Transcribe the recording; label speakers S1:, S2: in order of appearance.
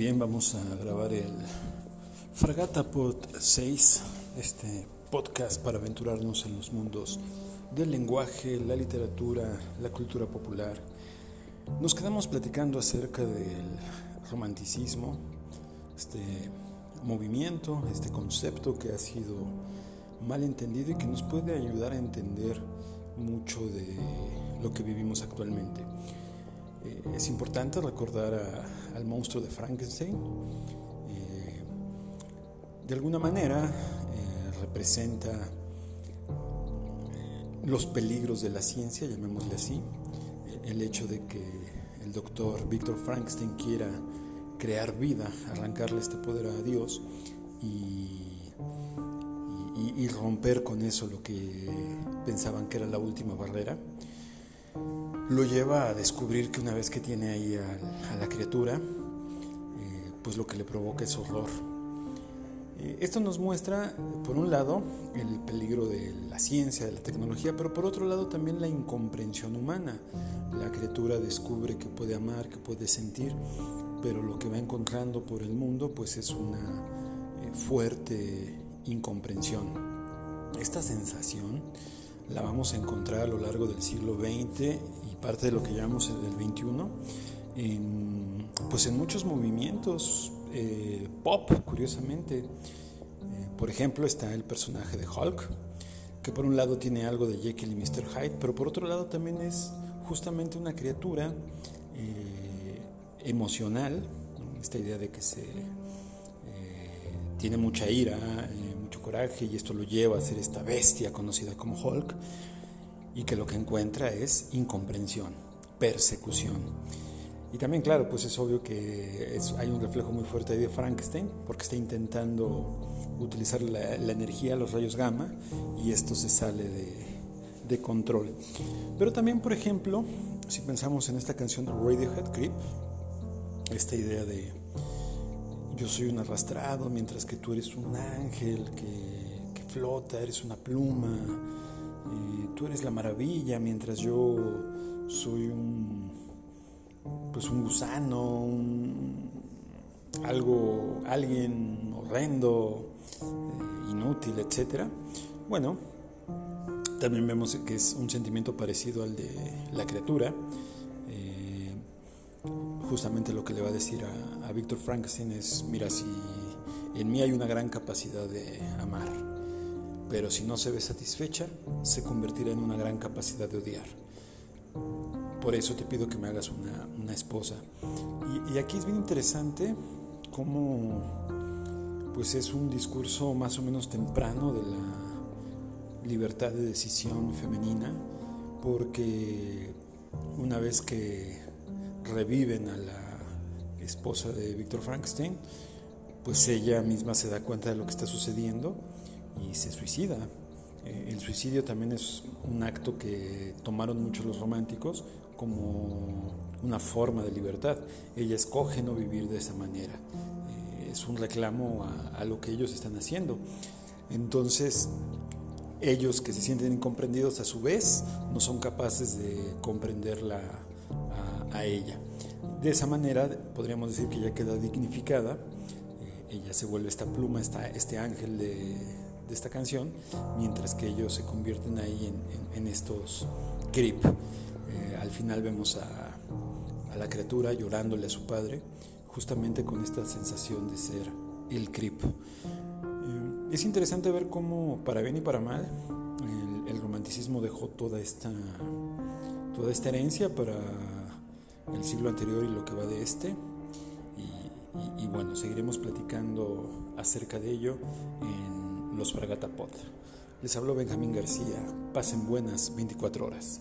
S1: bien, vamos a grabar el Fragata Pod 6, este podcast para aventurarnos en los mundos del lenguaje, la literatura, la cultura popular. Nos quedamos platicando acerca del romanticismo, este movimiento, este concepto que ha sido mal entendido y que nos puede ayudar a entender mucho de lo que vivimos actualmente. Eh, es importante recordar al monstruo de Frankenstein. Eh, de alguna manera eh, representa los peligros de la ciencia, llamémosle así. El hecho de que el doctor Víctor Frankenstein quiera crear vida, arrancarle este poder a Dios y, y romper con eso lo que pensaban que era la última barrera lo lleva a descubrir que una vez que tiene ahí a, la criatura, eh, pues lo que le provoca es horror. Eh, esto nos muestra, por un lado, el peligro de la ciencia, de la tecnología, pero por otro lado también la incomprensión humana. La criatura descubre que puede amar, que puede sentir, pero lo que va encontrando por el mundo pues es una eh, fuerte incomprensión. Esta sensación la vamos a encontrar a lo largo del siglo XX y parte de lo que llamamos el XXI, en, pues en muchos movimientos eh, pop, curiosamente. Eh, por ejemplo, está el personaje de Hulk, que por un lado tiene algo de Jekyll y Mr. Hyde, pero por otro lado también es justamente una criatura eh, emocional, esta idea de que se tiene mucha ira, coraje y esto lo lleva a ser esta bestia conocida como Hulk y que lo que encuentra es incomprensión, persecución. Y también, claro, pues es obvio que hay un reflejo muy fuerte de Frankenstein, porque está intentando utilizar la, energía, los rayos gamma, y esto se sale de, de, control. Pero también, por ejemplo, si pensamos en esta canción de Radiohead Creep, esta idea de yo soy un arrastrado, mientras que tú eres un ángel que, flota, eres una pluma, eh, tú eres la maravilla, mientras yo soy un, pues un gusano, algo, alguien horrendo, eh, inútil, etc. Bueno, también vemos que es un sentimiento parecido al de la criatura justamente lo que le va a decir a, a Víctor Frankenstein es, mira, si en mí hay una gran capacidad de amar, pero si no se ve satisfecha, se convertirá en una gran capacidad de odiar. Por eso te pido que me hagas una, una esposa. Y, y, aquí es bien interesante cómo pues es un discurso más o menos temprano de la libertad de decisión femenina, porque una vez que reviven a la esposa de Víctor Frankenstein, pues ella misma se da cuenta de lo que está sucediendo y se suicida. Eh, el suicidio también es un acto que tomaron muchos los románticos como una forma de libertad. Ella escoge no vivir de esa manera. Eh, es un reclamo a, lo que ellos están haciendo. Entonces, ellos que se sienten incomprendidos a su vez no son capaces de comprenderla a ella. De esa manera podríamos decir que ella queda dignificada, eh, ella se vuelve esta pluma, esta, este ángel de, esta canción, mientras que ellos se convierten ahí en, estos creep. Eh, al final vemos a, la criatura llorándole a su padre, justamente con esta sensación de ser el creep. Eh, es interesante ver cómo, para bien y para mal, el, el romanticismo dejó toda esta, toda esta herencia para el siglo anterior y lo que va de este. Y, bueno, seguiremos platicando acerca de ello en los Fragata Pod. Les habló Benjamín García. Pasen buenas 24 horas.